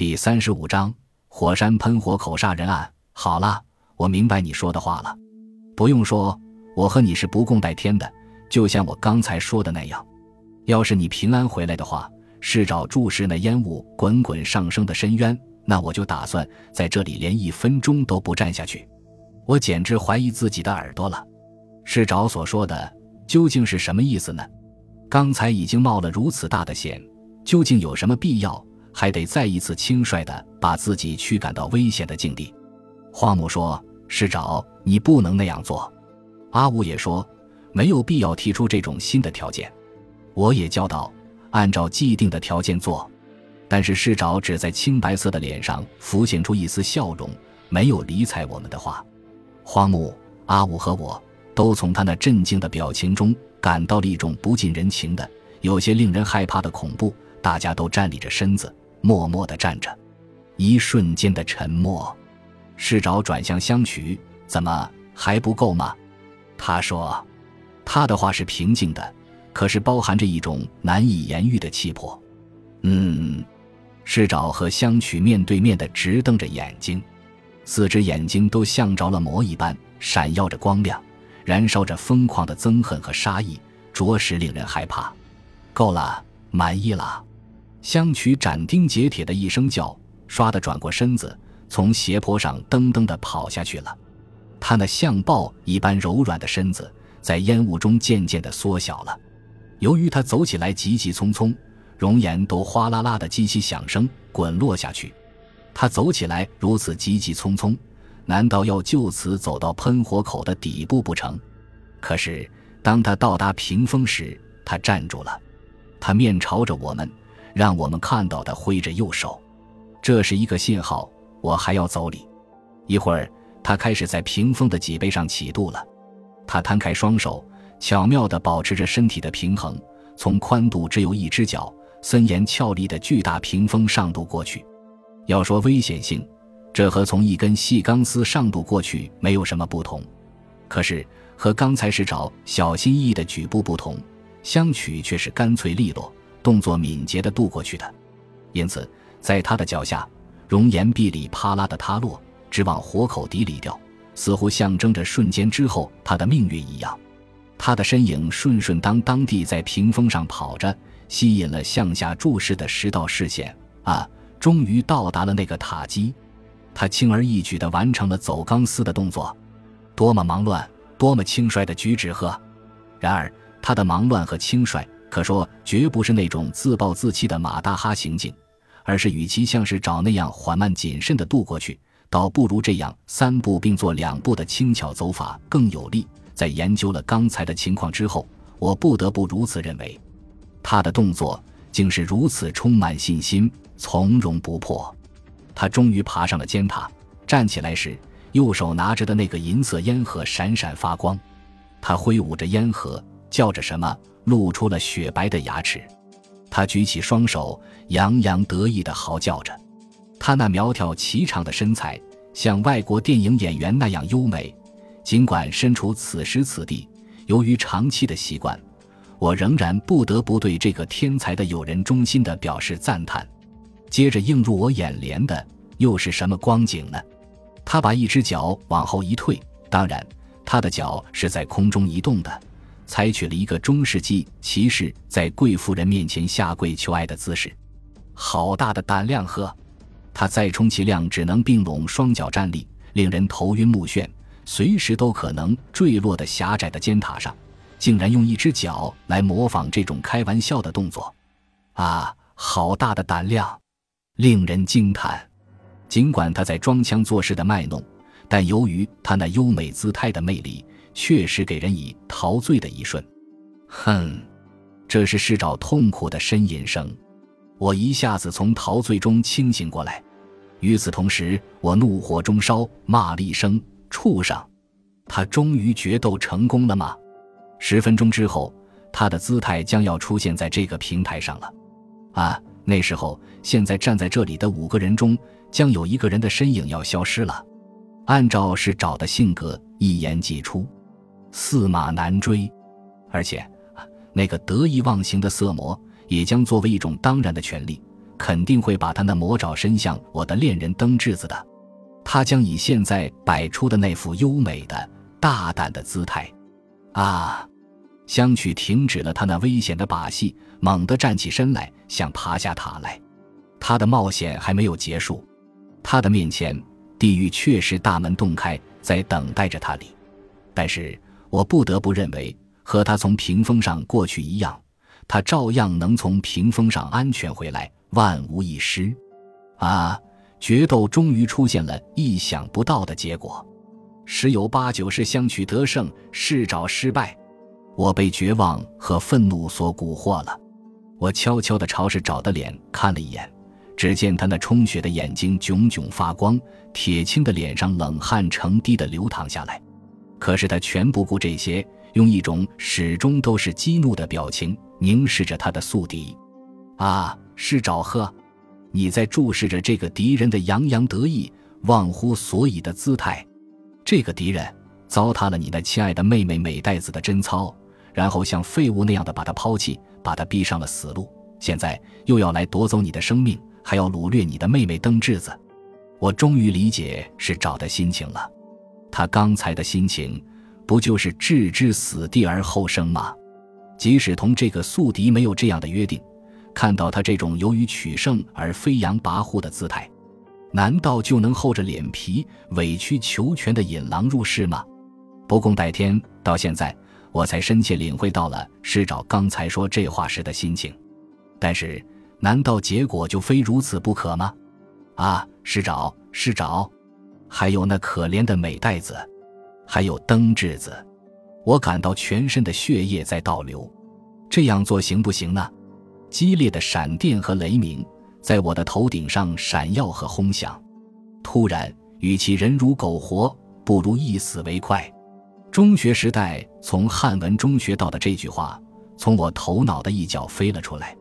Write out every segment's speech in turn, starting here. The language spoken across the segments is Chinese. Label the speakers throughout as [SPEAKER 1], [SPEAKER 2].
[SPEAKER 1] 第三十五章火山喷火口杀人案。好了，我明白你说的话了。不用说，我和你是不共戴天的，就像我刚才说的那样。要是你平安回来的话，试着注视那烟雾滚滚上升的深渊，那我就打算在这里连一分钟都不站下去。我简直怀疑自己的耳朵了。试着所说的究竟是什么意思呢？刚才已经冒了如此大的险，究竟有什么必要还得再一次轻率的把自己驱赶到危险的境地？荒木说：“市长，你不能那样做。”阿武也说：“没有必要提出这种新的条件。”我也教导，按照既定的条件做。但是市长只在青白色的脸上浮现出一丝笑容，没有理睬我们的话。荒木、阿武和我都从他那震惊的表情中。感到了一种不近人情的、有些令人害怕的恐怖。大家都站立着身子，默默地站着。一瞬间的沉默。市长转向香曲：“怎么还不够吗？”他说：“他的话是平静的，可是包含着一种难以言喻的气魄。”嗯。市长和香曲面对面的直瞪着眼睛，四只眼睛都像着了魔一般，闪耀着光亮。燃烧着疯狂的憎恨和杀意，着实令人害怕。够了，满意了。香曲斩钉截铁的一声叫，唰的转过身子，从斜坡上噔噔的跑下去了。他那像豹一般柔软的身子，在烟雾中渐渐的缩小了。由于他走起来急急匆匆，熔岩都哗啦啦的激起响声，滚落下去。他走起来如此急急匆匆。难道要就此走到喷火口的底部不成？可是当他到达屏风时，他站住了，他面朝着我们，让我们看到他挥着右手，这是一个信号，我还要走里。一会儿，他开始在屏风的脊背上起度了。他摊开双手，巧妙地保持着身体的平衡，从宽度只有一只脚、森严俏丽的巨大屏风上渡过去。要说危险性。这和从一根细钢丝上渡过去没有什么不同，可是和刚才是找小心翼翼的举步不同，相取却是干脆利落、动作敏捷地渡过去的。因此，在他的脚下，熔岩壁里啪啦的塌落，直往火口底里掉，似乎象征着瞬间之后他的命运一样。他的身影顺顺当当地在屏风上跑着，吸引了向下注视的十道视线。啊，终于到达了那个塔基。他轻而易举地完成了走钢丝的动作，多么忙乱，多么轻率的举止呵！然而，他的忙乱和轻率，可说绝不是那种自暴自弃的马大哈行径，而是与其像是找那样缓慢谨慎地渡过去，倒不如这样三步并作两步的轻巧走法更有力。在研究了刚才的情况之后，我不得不如此认为，他的动作竟是如此充满信心，从容不迫。他终于爬上了尖塔，站起来时，右手拿着的那个银色烟盒闪闪发光。他挥舞着烟盒，叫着什么，露出了雪白的牙齿。他举起双手，洋洋得意地嚎叫着。他那苗条颀长的身材，像外国电影演员那样优美。尽管身处此时此地，由于长期的习惯，我仍然不得不对这个天才的友人衷心地表示赞叹。接着映入我眼帘的又是什么光景呢？他把一只脚往后一退，当然，他的脚是在空中移动的，采取了一个中世纪骑士在贵妇人面前下跪求爱的姿势。好大的胆量呵！他再充其量只能并拢双脚站立，令人头晕目眩，随时都可能坠落的狭窄的尖塔上，竟然用一只脚来模仿这种开玩笑的动作。啊，好大的胆量！令人惊叹，尽管他在装腔作势的卖弄，但由于他那优美姿态的魅力，确实给人以陶醉的一瞬。哼，这是市长痛苦的呻吟声。我一下子从陶醉中清醒过来。与此同时，我怒火中烧，骂了一声：“畜生！”他终于决斗成功了吗？十分钟之后，他的姿态将要出现在这个平台上了。啊！那时候，现在站在这里的五个人中，将有一个人的身影要消失了。按照是找的性格，一言既出，驷马难追。而且，那个得意忘形的色魔也将作为一种当然的权利，肯定会把他那魔爪伸向我的恋人登智子的。他将以现在摆出的那副优美的、大胆的姿态。啊！香取停止了他那危险的把戏，猛地站起身来，想爬下塔来。他的冒险还没有结束，他的面前，地狱确实大门洞开，在等待着他里。但是我不得不认为，和他从屏风上过去一样，他照样能从屏风上安全回来，万无一失。啊！决斗终于出现了意想不到的结果，十有八九是相取得胜，试找失败。我被绝望和愤怒所蛊惑了，我悄悄地朝着找的脸看了一眼，只见他那充血的眼睛炯炯发光，铁青的脸上冷汗成滴的流淌下来。可是他全不顾这些，用一种始终都是激怒的表情凝视着他的宿敌。啊，是找贺，你在注视着这个敌人的洋洋得意、忘乎所以的姿态。这个敌人糟蹋了你那亲爱的妹妹美代子的贞操。然后像废物那样的把她抛弃，把她逼上了死路。现在又要来夺走你的生命，还要掳掠你的妹妹登智子。我终于理解是找的心情了。他刚才的心情，不就是置之死地而后生吗？即使同这个宿敌没有这样的约定，看到他这种由于取胜而飞扬跋扈的姿态，难道就能厚着脸皮委曲求全的引狼入室吗？不共戴天，到现在。我才深切领会到了师长刚才说这话时的心情，但是，难道结果就非如此不可吗？啊，师长，师长，还有那可怜的美代子，还有灯智子，我感到全身的血液在倒流。这样做行不行呢？激烈的闪电和雷鸣在我的头顶上闪耀和轰响。突然，与其人如狗活，不如一死为快。中学时代从汉文中学到的这句话，从我头脑的一角飞了出来。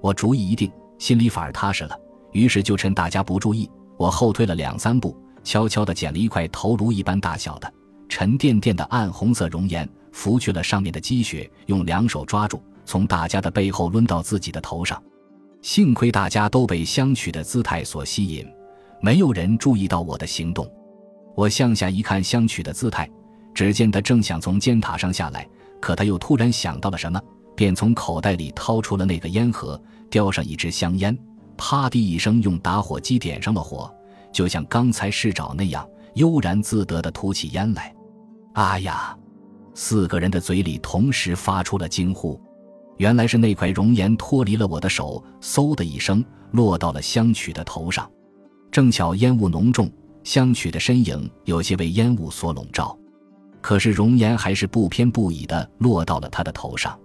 [SPEAKER 1] 我主意一定，心里反而踏实了。于是就趁大家不注意，我后退了两三步，悄悄地捡了一块头颅一般大小的、沉甸甸的暗红色熔岩，拂去了上面的积雪，用两手抓住，从大家的背后抡到自己的头上。幸亏大家都被相取的姿态所吸引，没有人注意到我的行动。我向下一看，相取的姿态。只见他正想从尖塔上下来，可他又突然想到了什么，便从口袋里掏出了那个烟盒，叼上一支香烟，啪的一声用打火机点上了火，就像刚才试找那样悠然自得地吐起烟来。啊呀！四个人的嘴里同时发出了惊呼。原来是那块熔岩脱离了我的手，嗖的一声落到了香曲的头上。正巧烟雾浓重，香曲的身影有些被烟雾所笼罩。可是熔岩还是不偏不倚地落到了他的头上，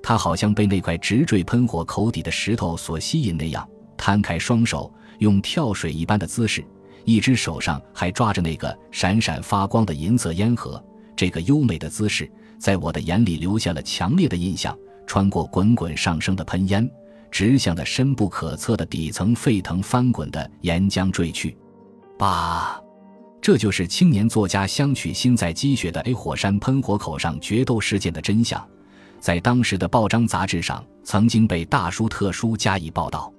[SPEAKER 1] 他好像被那块直坠喷火口底的石头所吸引那样，摊开双手，用跳水一般的姿势，一只手上还抓着那个闪闪发光的银色烟盒。这个优美的姿势，在我的眼里留下了强烈的印象。穿过滚滚上升的喷烟，直向那深不可测的底层沸腾翻滚的岩浆坠去。吧。这就是青年作家相取心在积雪的 A 火山喷火口上决斗事件的真相，在当时的报章杂志上曾经被大书特书加以报道。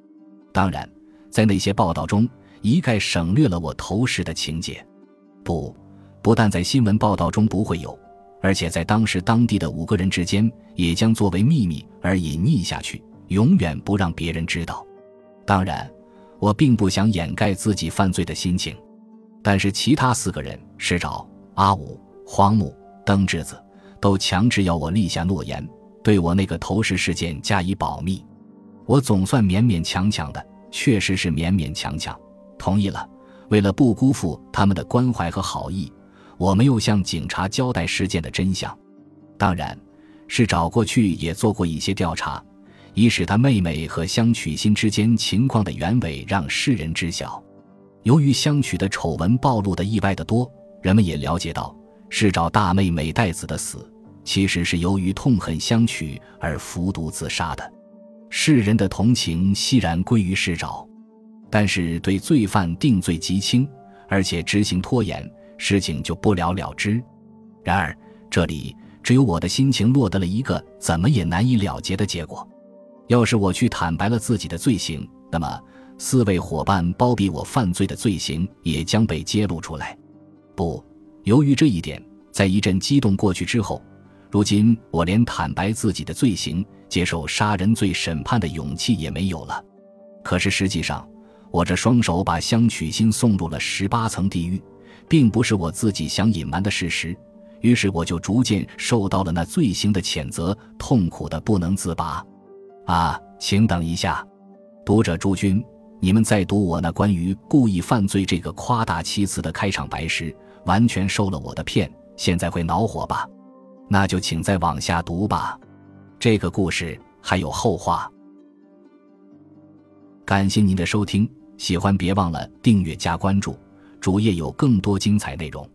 [SPEAKER 1] 当然，在那些报道中一概省略了我投石的情节。不，不但在新闻报道中不会有，而且在当时当地的五个人之间也将作为秘密而隐匿下去，永远不让别人知道。当然，我并不想掩盖自己犯罪的心情。但是其他四个人石沼、阿武、荒木、登智子都强制要我立下诺言，对我那个投石事件加以保密。我总算勉勉强强的，确实是勉勉强强同意了。为了不辜负他们的关怀和好意，我没有向警察交代事件的真相。当然，是找过去也做过一些调查，以使他妹妹和香取心之间情况的原委让世人知晓。由于相取的丑闻暴露的意外的多，人们也了解到，是找大妹美代子的死，其实是由于痛恨相取而服毒自杀的。世人的同情悉然归于世找，但是对罪犯定罪极轻，而且执行拖延，事情就不了了之。然而这里只有我的心情落得了一个怎么也难以了结的结果。要是我去坦白了自己的罪行，那么四位伙伴包庇我犯罪的罪行也将被揭露出来。不，由于这一点，在一阵激动过去之后，如今我连坦白自己的罪行、接受杀人罪审判的勇气也没有了。可是实际上，我这双手把香取心送入了十八层地狱，并不是我自己想隐瞒的事实。于是我就逐渐受到了那罪行的谴责，痛苦的不能自拔。啊，请等一下，读者诸君，你们在读我那关于故意犯罪这个夸大其词的开场白时，完全受了我的骗，现在会恼火吧？那就请再往下读吧。这个故事还有后话。感谢您的收听，喜欢别忘了订阅加关注，主页有更多精彩内容。